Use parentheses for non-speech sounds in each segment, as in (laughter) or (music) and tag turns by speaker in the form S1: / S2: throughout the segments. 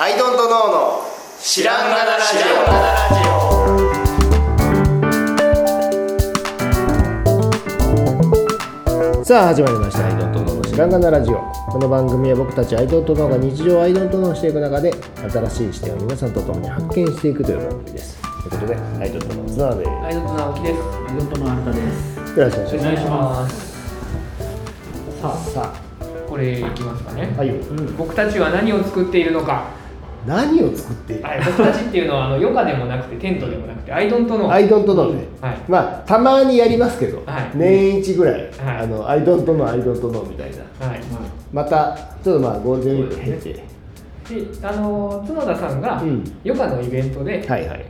S1: アイドントノーの知らんがなラジオさあ始まりましたアイドントノーの知らんがなラジオこの番組は僕たちアイドントノーが日常をアイドントノーしていく中で新しい視点を皆さんと共に発見していくという番組ですということでアイドントノーの綱で
S2: アイドント直樹です。
S3: アイドントの新田です。
S1: よろしくお願いします。
S2: さあ、
S1: さ
S2: これいきますかね。
S1: あはいよ
S2: 僕たちは何を作っているのか。
S1: 何を作っている？
S2: はい、僕たちっていうのはあのヨガでもなくてテントでもなくてアイドントの。
S1: アイドントノーね、
S2: はい。
S1: まあたまにやりますけど、
S2: はい。
S1: 年一ぐらい、
S2: はい。
S1: あのアイドントノーアイドントノーみたいな。
S2: はい。
S1: またちょっとまあゴールデンウィーク経て、
S2: で、あの角田さんが
S1: うん。
S2: ヨガのイベントで、
S1: はいはい。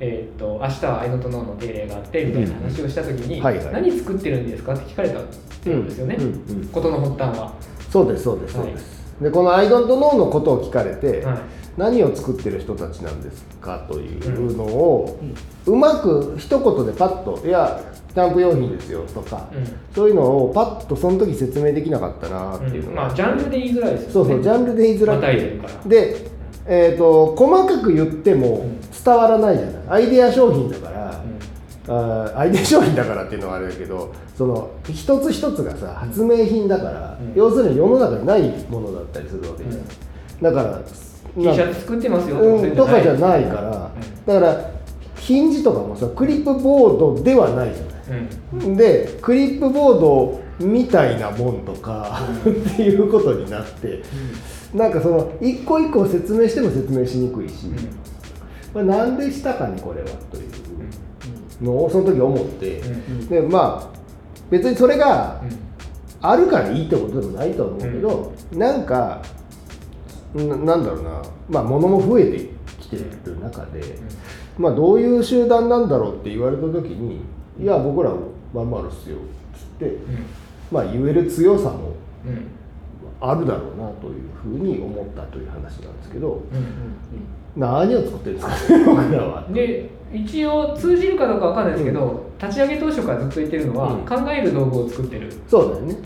S2: えーっと明日はアイドントノーの定例があってみたいな話をした時に、
S1: うんはいはい。
S2: 何作ってるんですかって聞かれたってことですよね。
S1: うんうんうん
S2: ことの発端は。
S1: そうですそうですそうです、でこのアイドントノーのことを聞かれて、
S2: はい
S1: 何を作ってる人たちなんですかというのを、うまく一言でパッと「いやキャンプ用品ですよ」とか、
S2: うん。
S1: そういうのをパッとその時説明できなかったなっていうのが、
S2: まあジャンルで言いづらいですよね。
S1: そうそうジャンルで言いづらくて。で、えー、と細かく言っても伝わらないじゃない。アイデア商品だから、あーアイデア商品だからっていうのはあれだけどその一つ一つがさ発明品だから、
S2: うん。
S1: 要するに世の中にないものだったりするわけじゃない、だから
S2: T シャツ作ってますよ
S1: うん、とかじゃない
S2: うん
S1: から、だからヒンジとかもさクリップボードではないじゃない
S2: うん。
S1: でクリップボードみたいなもんとか、っていうことになって、なんかその一個一個説明しても説明しにくいし、まあ、なんでしたかねこれはというのをその時思って、
S2: うん。
S1: でまあ別にそれが
S2: うん。
S1: あるからいいってことでもないとは思うけど、なんかななんだろうな。まあ物も増えてきてる中で、まあどういう集団なんだろうって言われた時に「いや僕らまんまるっすよ」っつって、まあ言える強さもあるだろうなというふうに思ったという話なんですけど
S2: うん
S1: 何を作ってるんですかね僕らは。
S2: で一応通じるかどうかわかんないですけど、立ち上げ当初からずっと言ってるのは、
S1: うん。
S2: 考える道具を作ってる。
S1: そうだよね、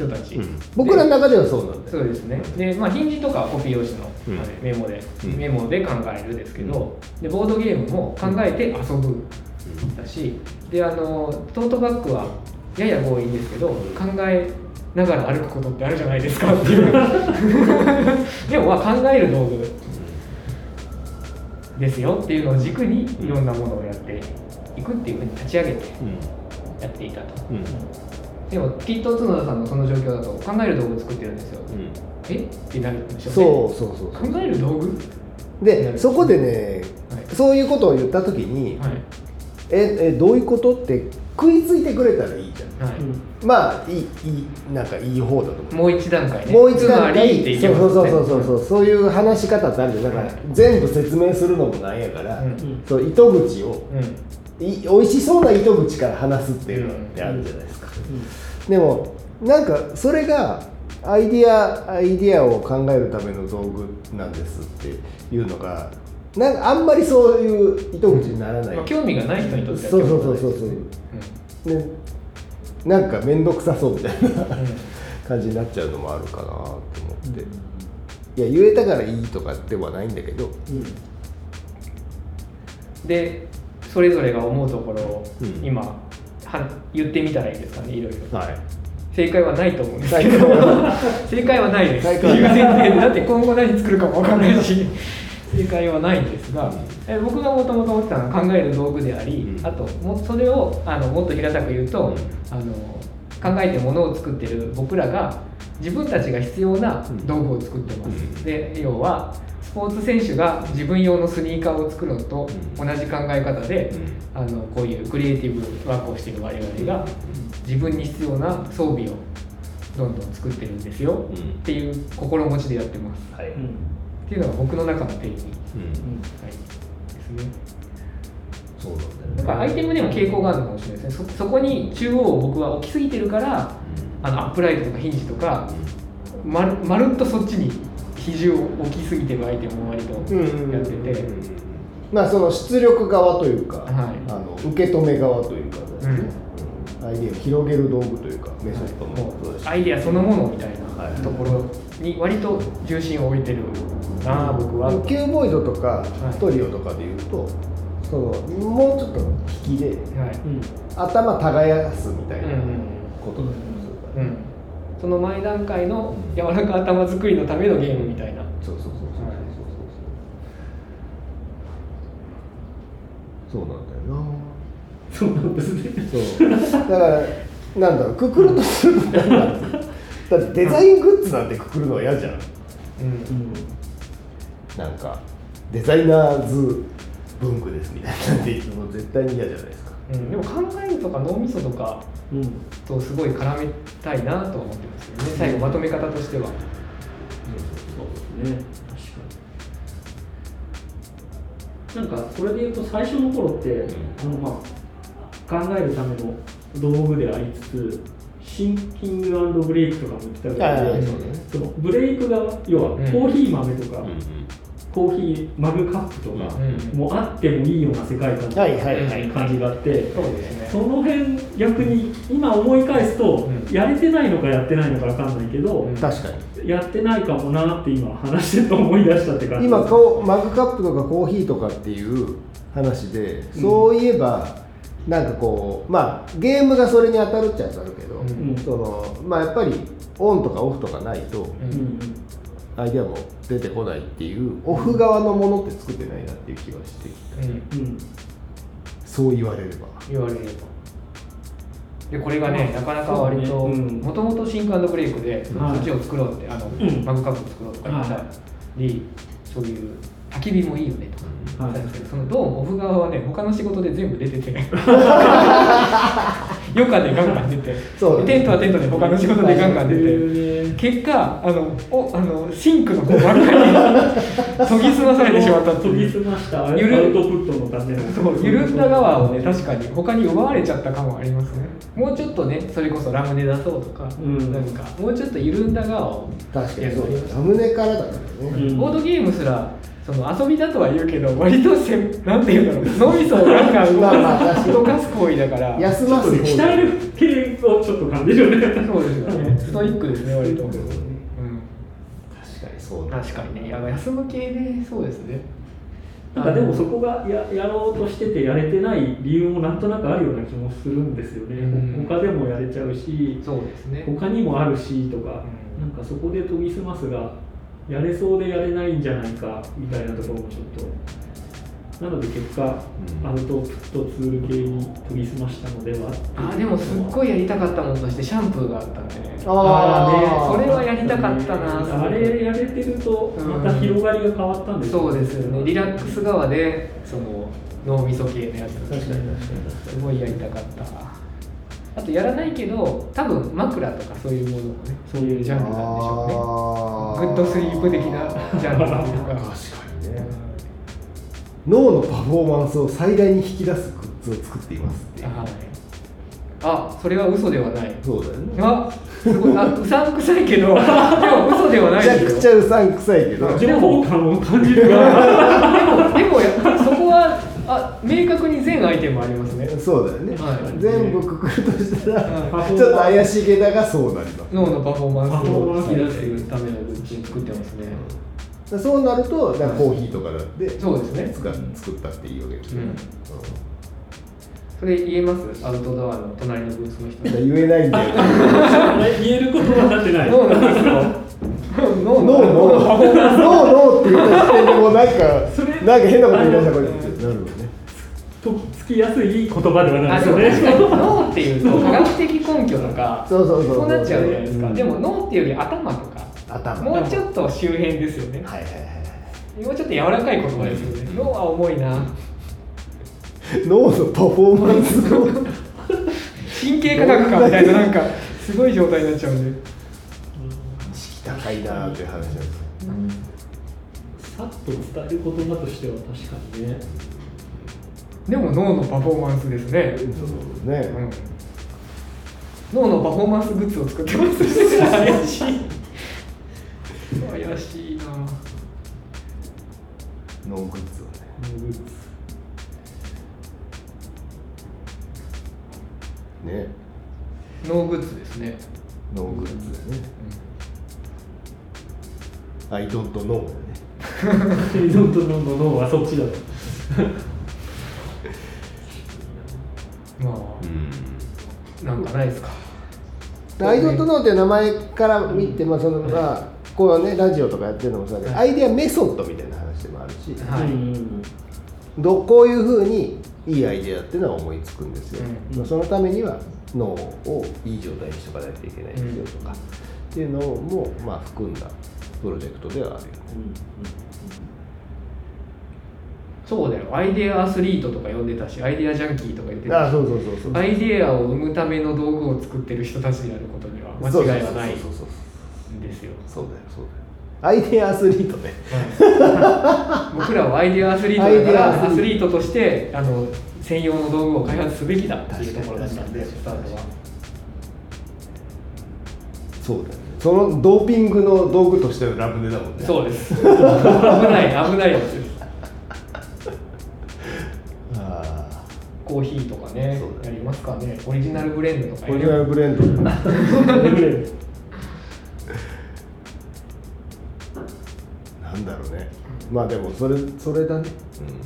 S2: 人たち、
S1: 僕らの中ではそうなんだよ。
S2: そうですね。でまあヒンジとかはコピー用紙の、メモで、
S1: うん。
S2: メモで考えるですけど、でボードゲームも考えて遊ぶだしであのトートバッグはやや強引ですけど考えながら歩くことってあるじゃないですかっていう。(laughs) でもまあ考える道具ですよっていうのを軸にいろんなものをやっていくっていうふうに立ち上げてやっていたと。
S1: うんうん
S2: でもきっと角田さんのその状況だと考える道具作ってるんですよ。
S1: うん。
S2: え？ってなるんでしょ？
S1: そうそうそうそう。
S2: 考える道具？
S1: でそこでね、
S2: はい。
S1: そういうことを言った時に、
S2: はい。
S1: ええどういうことって食いついてくれたらいいじゃん。
S2: はい、
S1: まあいいいいなんかいい方だと思う。
S2: もう一段階ね。
S1: もう一段
S2: つまりって
S1: 階そうそうそうそうそう。そういう話し方ってあるじゃん。だから全部説明するのもなんやから、
S2: うん。
S1: そう糸口を
S2: うん
S1: い美味しそうな糸口から話すっていうのってあるじゃないですか、でもなんかそれがアイディアアイディアを考えるための道具なんですっていうのがなんかあんまりそういう糸口にならない、
S2: まあ、興味がない人にとっては
S1: そうそうそうそうう、ね、なんか面倒くさそうみたいな
S2: うんうん
S1: 感じになっちゃうのもあるかなと思って、いや言えたからいいとかではないんだけど、
S2: でそれぞれが思うところを
S1: うん。
S2: 今、は言ってみたらいいですかねいろいろ。
S1: はい。
S2: 正解はないと思うんですけど。(laughs) 正解はないです。
S1: 正解はない。
S2: っていう前提で。だって今後何作るかも分かんないし。正解はないんですが、え僕がもともと思ってたのは考える道具であり、
S1: うん。
S2: あともそれをあのもっと平たく言うと、
S1: うん。
S2: あの考えてものを作ってる僕らが自分たちが必要な道具を作ってます、
S1: うん。
S2: で要はスポーツ選手が自分用のスニーカーを作るのと同じ考え方で、あのこういうクリエイティブワークをしている我々が自分に必要な装備をどんどん作ってるんですよ、
S1: うん。
S2: っていう心持ちでやってます。
S1: はい、
S2: っていうのが僕の中の定義、
S1: うん。
S2: はい、ですね。
S1: そうなんだよ
S2: だからアイテムでも傾向があるのかもしれないですね。そそこに中央を僕は置きすぎてるからあのアップライトとかヒンジとかまるまるっとそっちに比重を置きすぎてるアイテムを割と
S1: うんうんうん
S2: やってて、
S1: まあその出力側というか、
S2: はい。
S1: あの受け止め側というかですね、うん。アイデアを広げる道具というかメソッドも
S2: も
S1: そうだし
S2: うアイデアそのものみたい
S1: はい。
S2: なところに割と重心を置いてるああ僕は。
S1: キューボイドとか
S2: い。
S1: ストリオとかでいうと、そのもうちょっと引きで
S2: はい。
S3: うん。
S1: 頭耕すみたいな
S2: うんうん
S1: ことだとするから
S2: うんその前段階の柔らか頭作りのためのゲームみたいな。
S1: そうそうそうそうそう。そうそうなんだよな。
S3: そうなんですね。
S1: そう。だからなんだろうくくるとするとだってデザイングッズなんてくくるのは嫌じゃん、
S2: うん。
S3: うん、
S1: なんかデザイナーズ文具ですみたいなんて言っても絶対に嫌じゃないですか、
S2: うん、でも考えるとか脳みそとか
S3: うん。
S2: とすごい絡めたいなとは思ってますよね。最後まとめ方としては。
S3: そうですね。確かに。なんかそれでいうと最初の頃って、あのまあ考えるための道具でありつつシンキングブレイクとかも言ってたぐらブレイクが要はコ
S2: うん。
S3: ーヒー豆とか、コーヒーマグカップとか
S2: うん。
S3: もあってもいいような世界観
S1: はいはいはい。
S3: 感じがあって、
S2: そうですね。
S3: その辺逆に今思い返すと、
S2: うん。
S3: やれてないのかやってないのか分かんないけど、
S2: うん。
S1: 確かに。
S3: やってないかもなって今話してて思い出したって感じ。(laughs)
S1: 今こうマグカップとかコーヒーとかっていう話で、そういえばなんかこうまあゲームがそれに当たるっちゃ当たるけど、
S2: うん。
S1: そのまあやっぱりオンとかオフとかないとアイデアも出てこないっていう。オフ側のものって作ってないなっていう気はしてきた
S2: うん
S3: うん。
S1: そう言われれば。
S2: 言われれば。でこれがね、なかなか割ともともとシンクブレイクでそ
S3: はい。
S2: っちを作ろうってあの、
S3: ん。
S2: マグカップ作ろうとか言ったり、そういう焚き火もいいよねと。か
S3: はい。
S2: 言ったんですけど、そのどうもオフ側はね他の仕事で全部出てて (laughs) 余暇でガンガン出て
S1: そう。
S2: テントはテントで他の仕事でガンガン出て。
S3: て
S2: 結果あのおあのシンクの方ばっかり (laughs) 研ぎ澄まされてしまったって
S3: 研ぎ
S2: いう
S3: 澄ました。アウトプットのための
S2: そう緩んだ側をね確かに他に奪われちゃった感はありますね。もうちょっとねそれこそラムネ出そうとか、
S3: うん。
S2: なんかもうちょっと緩んだ側を
S1: 確かにそう。ラムネからだからね、
S3: うん。
S2: ボードゲームすらその遊びだとは言うけど割とせ (laughs) なんていうんだろう脳みそをガンガン動
S1: まあまあ確かに。
S2: 動かす行為だから。
S1: 休ます方
S3: 鍛える系をちょっと感じるよね。
S2: そうですよね。ストイックですね割と、うん、
S1: 確かにそうだ。
S2: 確かにね。いや休む系ねそうですね。
S3: なんかでもそこがややろうとしててやれてない理由もなんとなくあるような気もするんですよね、
S2: うん。
S3: 他でもやれちゃうし
S2: そうですね。
S3: 他にもあるしとか、
S2: うん。
S3: なんかそこで研ぎ澄ますがやれそうでやれないんじゃないかみたいなところもちょっと。なので結果、
S1: ん。
S3: アウトプットツール系に研ぎ澄ましたのでは
S2: あでもすっごいやりたかったものとしてシャンプーがあったんで。ね
S1: あー
S2: それはやりたかったな。
S3: あれやれてるとまた広がりが変わったんです
S2: そうですよね。リラックス側でその脳みそ系のやつ。
S3: 確かに確かに。
S2: すごいやりたかったあとやらないけど多分枕とかそういうものもねそういうジャンルなんでしょうね。グッドスリープ的な (laughs) ジャンル。っていうか
S1: 確かにね。脳のパフォーマンスを最大に引き出すグッズを作っていますって
S2: はい。あそれは嘘ではない。
S1: そうだよね。
S2: あすごい。あうさんくさいけど。(laughs) でも嘘ではない
S1: めちゃくちゃうさんくさいけど。
S3: 情報感を感じる。が
S2: でもでもあ明確に全アイテムありますね。
S1: そうだよね、
S2: はい。
S1: 全部くくるとしたら、
S2: はい。
S1: ちょっと怪しげだがそうなります
S2: 脳のパフォーマンス
S3: パフォー
S2: を
S3: マンス
S2: 引き出すためのグッズを作ってますね、
S1: そうなるとなんかコーヒーとかだって
S2: そうですね。
S1: 作っ作ったっていいわけですよ、
S2: うん。それ言えます？アウトドアの隣のブースの人
S1: うん言えないんだよ。(laughs)
S3: 言えることはなってない。
S2: 脳なんですよ脳 (laughs)
S1: ノーノー。ノーノーって言った時点でもうなんか
S3: それ
S1: なんか変なこと言いましたこれなるよね
S3: とつきやすい言葉ではないですよね。
S2: 脳っていうと科学的根拠とか
S1: そうそうそう
S2: そうなっちゃうじゃないですか、でも脳っていうより頭とか
S1: 頭
S2: もうちょっと周辺ですよね
S1: はいはいはい
S2: もうちょっと柔らかい言葉ですよね脳は重いな
S1: 脳のパフォーマンスを
S2: 神経科学かみたいななんかすごい状態になっちゃうんで、
S1: 意識高いなーっていう話なんですよ
S3: さっと伝える言葉としては確かにね。
S2: でも脳のパフォーマンスですね、
S1: そうね、
S2: うん、脳のパフォーマンスグッズを作ってます。怪しい。怪しいな。
S1: 脳グッズ。をねね
S2: 脳グッズですね、
S1: 脳グッズだね、アイドントノーだね
S3: リゾントの脳はそっちだと
S2: まあうん。なん。かないですか
S1: アイドットノーっていう名前から見て、まあそのまあこうねラジオとかやってるのもそうだけど、
S2: はい
S1: アイデアメソッドみたいな話でもあるし、
S2: はい
S1: どこういうふうにいいアイデアっていうのは思いつくん。ですよ、
S2: うん。
S1: まあそのためには脳をいい状態にしとかないといけないですよとか、っていうのもまあ含ん。だプロジェクトではあるよね
S2: そうだよ。アイデアアスリートとか呼んでたしアイデアジャンキーとか言ってたし。
S1: あそうそうそうそう
S2: アイデアを生むための道具を作ってる人たちであることには間違いはないんですよ。
S1: そうだよそうだよ。アイデアアスリートね。
S2: はい。僕らはアイデアアスリートだからア
S1: アスリート。
S2: としてあの専用の道具を開発すべきだっていうところだったんでスタートは。
S1: そうだよ。ねそのドーピングの道具としてのラムネだもんね。
S2: そうです。危ない危ないですコーヒーとかねやりますかね。オリジナルブレンドとか
S1: ーオリジナルブレンド。(laughs) なんだろうね。まあでもそれそれだね、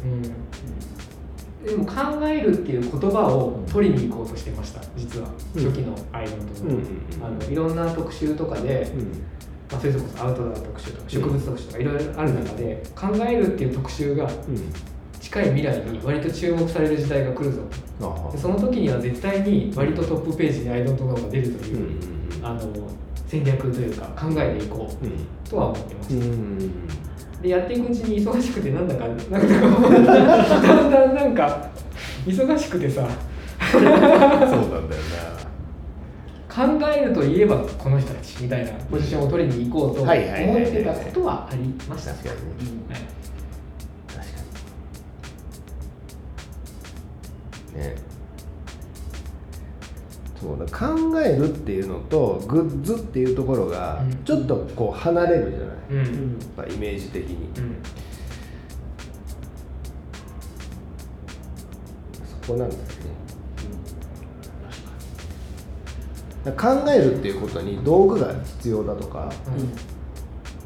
S2: うん。でも考えるっていう言葉を取りに行こうとしてました実は。
S1: うん。
S2: 初期のアイドルの,、
S1: うんうん。うん
S2: あのいろんな特集とかで、
S1: うん。
S2: まあ、それこそアウトドア特集とか植物特集とかいろいろある中で考えるっていう特集が
S1: うん
S2: 近い未来に割と注目される時代が来るぞ。でその時には絶対に割とトップページにアイドントノーが出るという、あの戦略というか考えていこ
S1: う
S2: とは思ってました、
S1: うん
S2: でやっていくうちに忙しくてなんだか (laughs) なんだかだんだんなんか忙しくてさ。
S1: そうなんだよ
S2: 考えるといえばこの人たちみたいなポジションを取りに行こうと思っ
S1: はいはいはいはい
S2: てたことはありました
S1: ね。そうだ考えるっていうのとグッズっていうところが
S2: うん。
S1: ちょっとこう離れるじゃない、
S2: うん。
S1: やっぱイメージ的に、
S2: うん。
S1: そこなんだよね、だから考えるっていうことに道具が必要だとか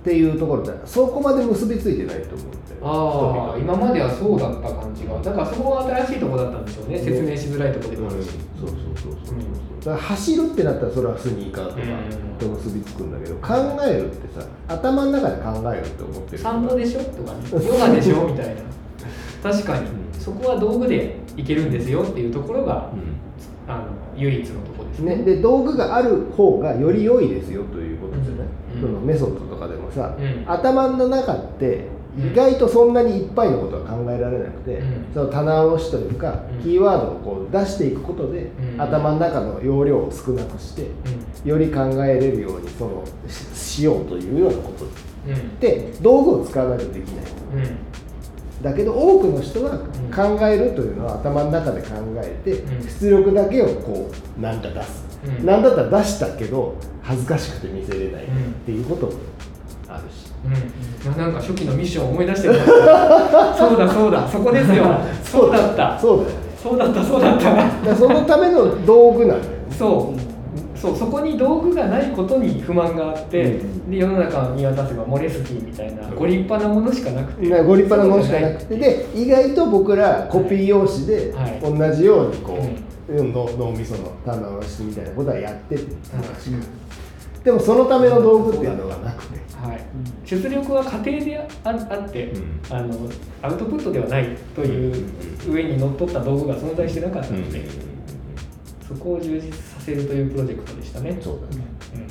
S1: っていうところでそこまで結びついてないと思う
S2: ああ今まではそうだった感じが。だからそこが新しいところだったんでしょうね。
S1: うん。
S2: 説明しづらいところでもあるし、
S1: そうそうそうそう、
S2: う。ん
S1: だから走るってなったらそれはスニーカーとか
S2: うん。
S1: と結びつくんだけど考えるってさ頭の中で考えるって思ってる
S2: 散歩でしょとかね。ヨガでしょみたいな。確かに、
S1: うん。
S2: そこは道具でいけるんですよっていうところが、
S1: う
S2: あの唯一のところです
S1: んね、で道具がある方がより良いですよということそのメソッドとかでもさ、
S2: うん。
S1: 頭の中って意外とそんなにいっぱいのことは考えられなくて、
S2: うん。
S1: その棚卸しというか、
S2: うん。
S1: キーワードをこう出していくことで、
S2: うん。
S1: 頭の中の容量を少なくして、
S2: う
S1: より考えれるようにそのししようというようなこと
S2: んうん。
S1: で道具を使わないとできない。
S2: うん。
S1: だけど多くの人は
S2: ん。
S1: 考えるというのは頭の中で考えて、
S2: うん。
S1: 出力だけをこうなんか出す、
S2: うん。
S1: なんだったら出したけど恥ずかしくて見せれない
S2: うん
S1: っていうこともあるし、
S2: うん、ななんか初期のミッションを思い出してきましたそうだそうだ。そこですよ。(laughs) そうだった。
S1: そうだよね。
S2: そうだったそうだった。
S1: そのための道具なんだよね。
S2: そう。そう。そこに道具がないことに不満があって、
S1: うん。
S2: で世の中を見渡せばモレスキーみたいなご立派なものしかなくて。
S1: なご立派なものしかなくて。で意外と僕らコピー用紙で
S2: はい。
S1: 同じようにこう、うん、脳脳みその棚卸しみたいなことはやってて、でもそのための道具っていうのがなくて。
S2: はい、出力は家庭でああって、
S1: うん。
S2: あのアウトプットではないという上にのっとった道具が存在してなかったので、そこを充実させるというプロジェクトでしたね。
S1: そうだね。
S2: うん。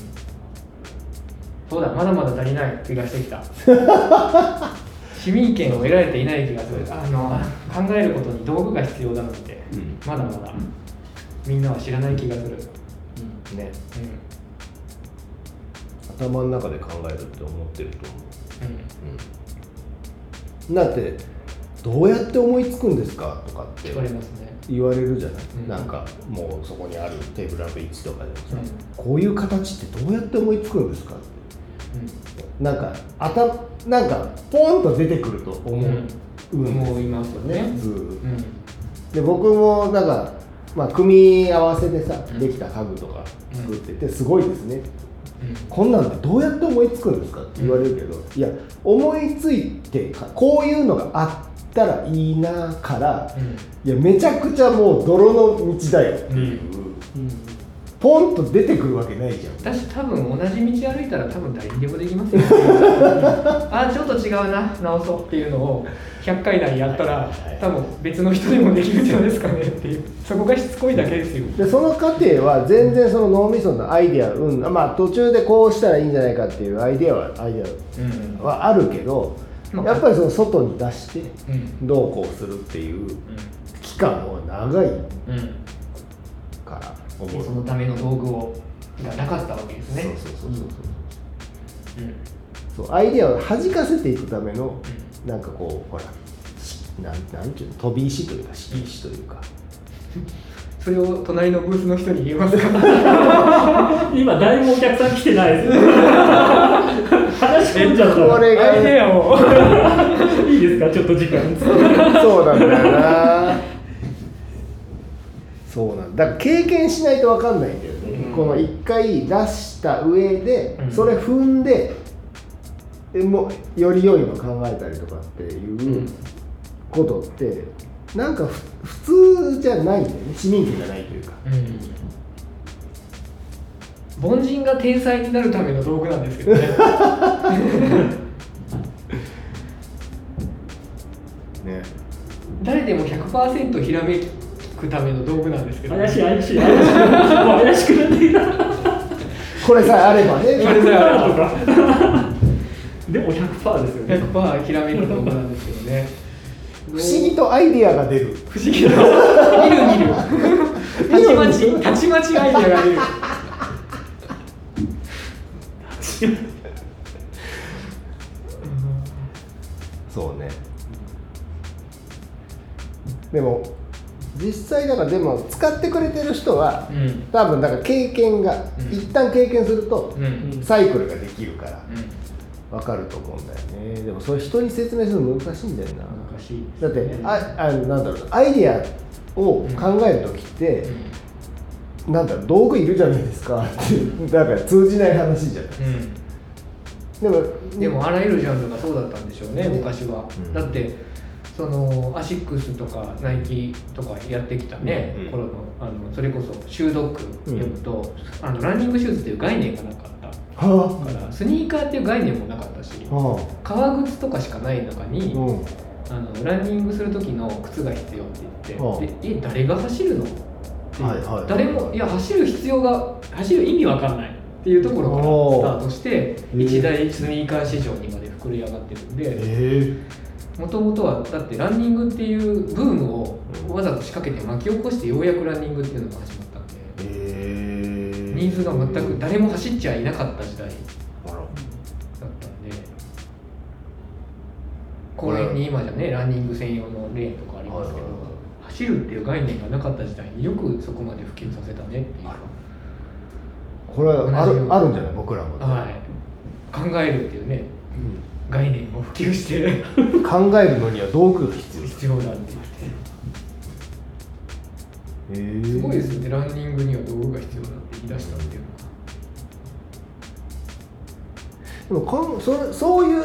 S2: そうだ、まだまだ足りない気がしてきた。(laughs) 市民権を得られていない気がする。あの考えることに道具が必要なので、
S1: うん。
S2: まだまだみんなは知らない気がする。
S1: ね。
S2: うん。
S1: 頭の中で考えるって思ってると思
S2: う。ん。
S1: う、だってどうやって思いつくんですかとかって。言われるじゃない、
S2: うん。
S1: なんかもうそこにあるテーブルランプ1とかでもさ、
S2: うん。
S1: こういう形ってどうやって思いつくんですかって。
S2: う
S1: なんかあたなんかポンと出てくると思う、
S2: ん。
S1: うん。
S2: 思いますよね。うん。
S1: で僕もなんか、まあ、組み合わせでさ
S2: うん
S1: できた家具とか作っててすごいですね。こんなんでどうやって思いつくんですかって言われるけど、いや思いついてかこういうのがあったらいいなから、いやめちゃくちゃもう泥の道だよっていう、ポンと出てくるわけないじゃん。
S2: 私多分同じ道歩いたら多分誰にでもできますよ。(laughs) あちょっと違うな直そうっていうのを100回内やったら多分別の人でもできるんじゃないですかねっていう。そこがしつこいだけですよ。
S1: でその過程は全然その脳みそのアイデアうんまあ途中でこうしたらいいんじゃないかっていうアイデアはアイデ
S2: うん
S1: アはあるけど、
S2: まあ
S1: やっぱりその外に出して
S2: うん。
S1: どうこうするっていう期間は長い
S2: うん
S1: から。思う
S2: でそのための道具をがなかったわけですね。
S1: そうそうそうそう
S2: う。ん。
S1: そうアイデアを弾かせていくためのなんかこうほらしなんなんていうの飛び石というか敷石というか。(laughs)
S2: それを隣のブースの人に言えますか？(laughs)
S3: 今誰もお客さん来てないです (laughs) 話し込んじゃった。
S1: これが
S2: アイデアを
S3: いいですか？ちょっと時間。
S1: そうなんだよな。そうなんだ。だから経験しないと分かんないんだよね、
S2: うん。
S1: この一回出した上で、
S2: うん。
S1: それ踏んでえもうより良いの考えたりとかっていううん。ことってなんかふ普通じゃないんだよね。市民権がないというか。
S2: 凡人が天才になるための道具なんですけどね。(laughs)
S1: ね。
S2: 誰でも100%ひらめくための道具なんですけど。
S3: 怪しい怪しい怪しい。怪しくなってきた。
S1: これさえあればね。
S2: これさえあ (laughs)
S3: でも100%ですよね。
S2: 100%ひらめく道具なんですけどね。(laughs)
S1: 不思議とアイディアが出る。
S2: 不思議な。見る見る。(laughs) たちまちたちまちアイデアが出る。(laughs)
S1: そうね。でも実際だからでも使ってくれてる人は
S2: うん。
S1: 多分だから経験が、
S2: うん。
S1: 一旦経験すると
S2: うん。うん
S1: サイクルができるから分かると思うんだよね。でもそれ人に説明するの難しいんだよな。
S3: 難しい
S1: だってああなんだろうな。アイデアを考える時って、なんだろう道具いるじゃないですか。ってだから通じない話じゃないでも
S2: でもあらゆるジャンルがそうだったんでしょうね
S1: ね
S2: 昔は、
S1: うん。
S2: だってそのアシックスとかナイキとかやってきたね、
S1: うん。
S2: 頃のあのそれこそシュードッグ読むと、あのランニングシューズっていう概念がなかった
S1: は
S2: からスニーカーっていう概念もなかったし革靴とかしかない中に、
S1: あ
S2: のランニングする時の靴が必要って言
S1: はあ。
S2: って、でえ誰が走るの？っていう。
S1: はいはい
S2: 誰もいや走る必要が走る意味わかんないっていうところからスタートして
S1: ー。
S2: 一大スニーカー市場にまで膨れ上がってるんで
S1: え
S2: もともとはだってランニングっていうブームをわざと仕掛けて巻き起こしてようやくランニングっていうのが始まっニーズが全く誰も走っちゃいなかった時代だったんで公園に今じゃねランニング専用のレーンとかありますけど走るっていう概念がなかった時代によくそこまで普及させたねっていう。
S1: これはあるあるんじゃない？僕らも、
S2: はい。考えるっていうね概念を普及して。
S1: うん。考えるのには道具が必要。
S2: 必要だって言って。
S1: へえ
S2: すごいですよね。ランニングには道具が必要だって言い出したっていう。の
S1: でもこんそれそういう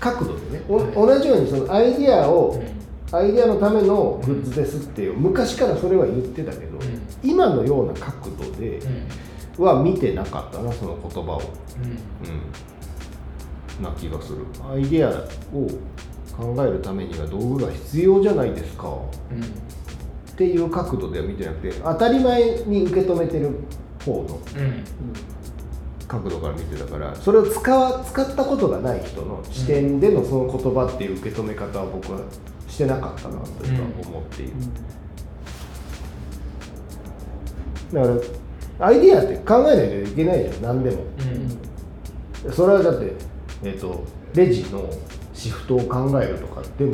S1: 角度でね、お
S2: はい。
S1: 同じようにそのアイディアを、
S2: が、
S1: アイディアのためのグッズですっていう昔からそれは言ってたけど、
S2: ん。
S1: 今のような角度で
S2: うん。
S1: は見てなかったなその言葉を、
S2: うん。
S1: うん、な気がする。アイディアを考えるためには道具が必要じゃないですか。っていう角度では見てなくて当たり前に受け止めてる方の
S2: うん。うん
S1: 角度から見てたからそれを使わ使ったことがない人の視点でのその言葉っていう受け止め方は僕はしてなかったなというか思っている、だからアイディアって考えないといけないじゃん。何でも。
S2: うん。
S1: それはだって、えー、とレジのシフトを考えるとかでも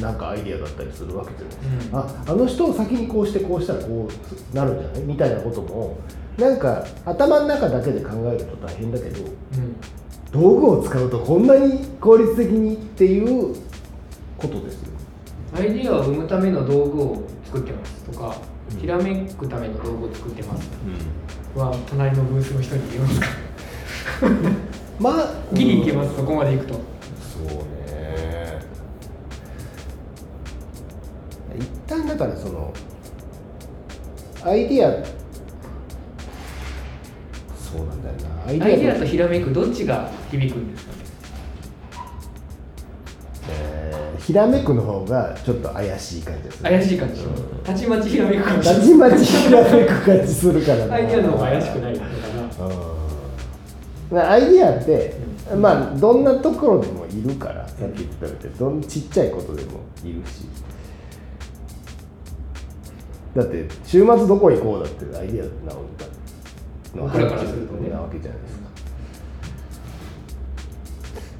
S1: なんかアイディアだったりするわけじゃない。ですか、ああの人を先にこうしてこうしたらこうなるんじゃない？みたいなこともなんか頭の中だけで考えると大変だけど
S2: うん。
S1: 道具を使うとこんなに効率的にっていうことですよ。
S2: アイディアを生むための道具を作ってますとか、
S1: うん。
S2: ひらめくための道具を作ってます。は隣のブースの人に言いますか。(laughs)
S1: まあ
S2: ギリいけます、そこまでいくと。
S1: そうね。一旦だからそのアイディアア
S2: アイデアとひらめくどっちが響くんですかね？
S1: えーひらめくの方がちょっと怪しい感じでする。
S2: 怪しい感じ、
S1: うん。
S2: たちまちひらめく感じ。
S1: たちまちひらめく感じするから。な (laughs)
S2: アイデアの方が怪しくないのか
S1: うん。アイディアって、まあどんなところでもいるからさっき言ったように。どんちっちゃいことでもいるし。だって週末どこ行こうだってアイディアなのの
S2: 僕らからするとね。
S1: なわけじゃないですか。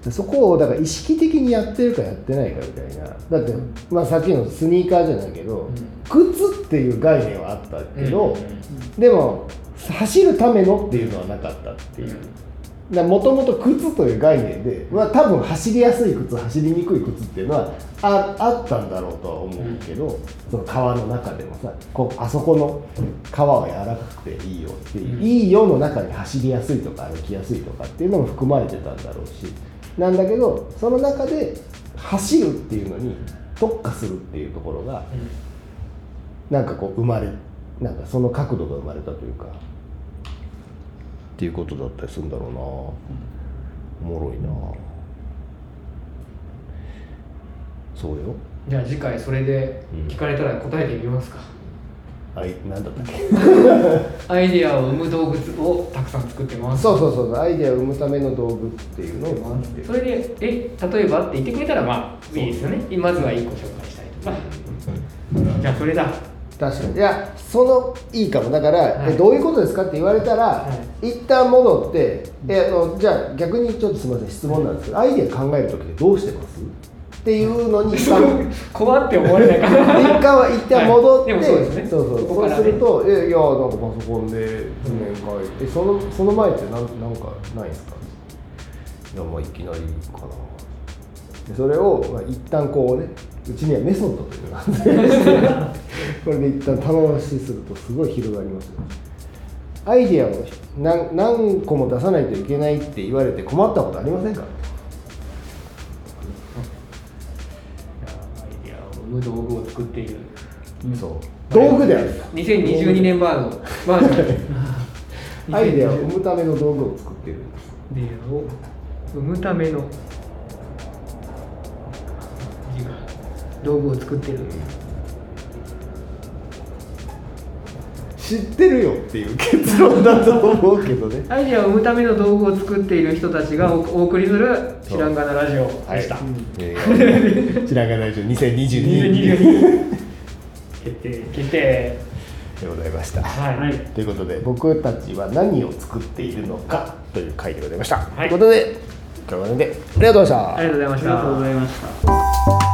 S1: でそこをだから意識的にやってるかやってないかみたいな。だって、まあ、さっきのスニーカーじゃないけど、靴っていう概念はあったけど、でも走るためのっていうのはなかったっていうもともと靴という概念で、まあ、多分走りやすい靴走りにくい靴っていうのはああったんだろうとは思うけど、その川の中でもさこあそこの川は柔らかくていいよっていう、
S2: うん。
S1: いいよの中に走りやすいとか歩きやすいとかっていうのも含まれてたんだろうしなんだけどその中で走るっていうのに特化するっていうところがなんかこう生まれなんかその角度が生まれたというかっていうことだったりするんだろうな、おもろいな。そうよ。
S2: じゃあ次回それで聞かれたら答えてみますか、
S1: あいなんだったっけ？(laughs)
S2: アイデアを生む道具をたくさん作ってます。
S1: そうそうそうアイデアを生むための道具っていうのを作ってる。
S2: それでえ例えばって言ってくれたらまあいいですよね。まずは1個紹介したりとか。じゃあそれだ
S1: 確かに。いやそのいいかも。だから、
S2: はい。
S1: えどういうことですかって言われたら、
S2: は
S1: 一旦戻ってえあのじゃあ逆にちょっとすみません質問なんですけどアイデア考える時ってどうしてます？っていうのに (laughs) 一旦
S2: 怖って思われないかな
S1: 一回は一旦戻って、
S2: はい。でもそうですね。
S1: そうそう。そう
S2: そこからね。
S1: すると「えいやなんかパソコンで図面書いて、そのその前ってなんなんかないですか?」いやまあいきなりかな。でそれを、まあ、一旦こうねうちにはメソッドというのがあって (laughs) これで一旦棚出しするとすごい広がりますよ。アイデアを何何個も出さないといけないって言われて困ったことありませんか？
S2: アイデアを生む道具を作っている。
S1: そう。道具である。
S2: 2022年バージョンバージョン
S1: アイデアを生むための道具を作っているんです。
S2: アイデアを生むための道具を作ってる
S1: 知ってるよっていう結論だと思うけどね。
S2: アイデアを生むための道具を作っている人たちがおお送りする「知らんがなラジオ」でした、
S1: えー白髪大丈夫2022
S2: 2022
S3: 決定。
S2: 決定。
S1: でございました、
S2: はい、
S3: はい
S1: ということで僕たちは何を作っているのかという回でございました、
S2: はい。
S1: ということで今日はこれでありがとうございました
S2: ありがとうございました。
S3: ありがとうございました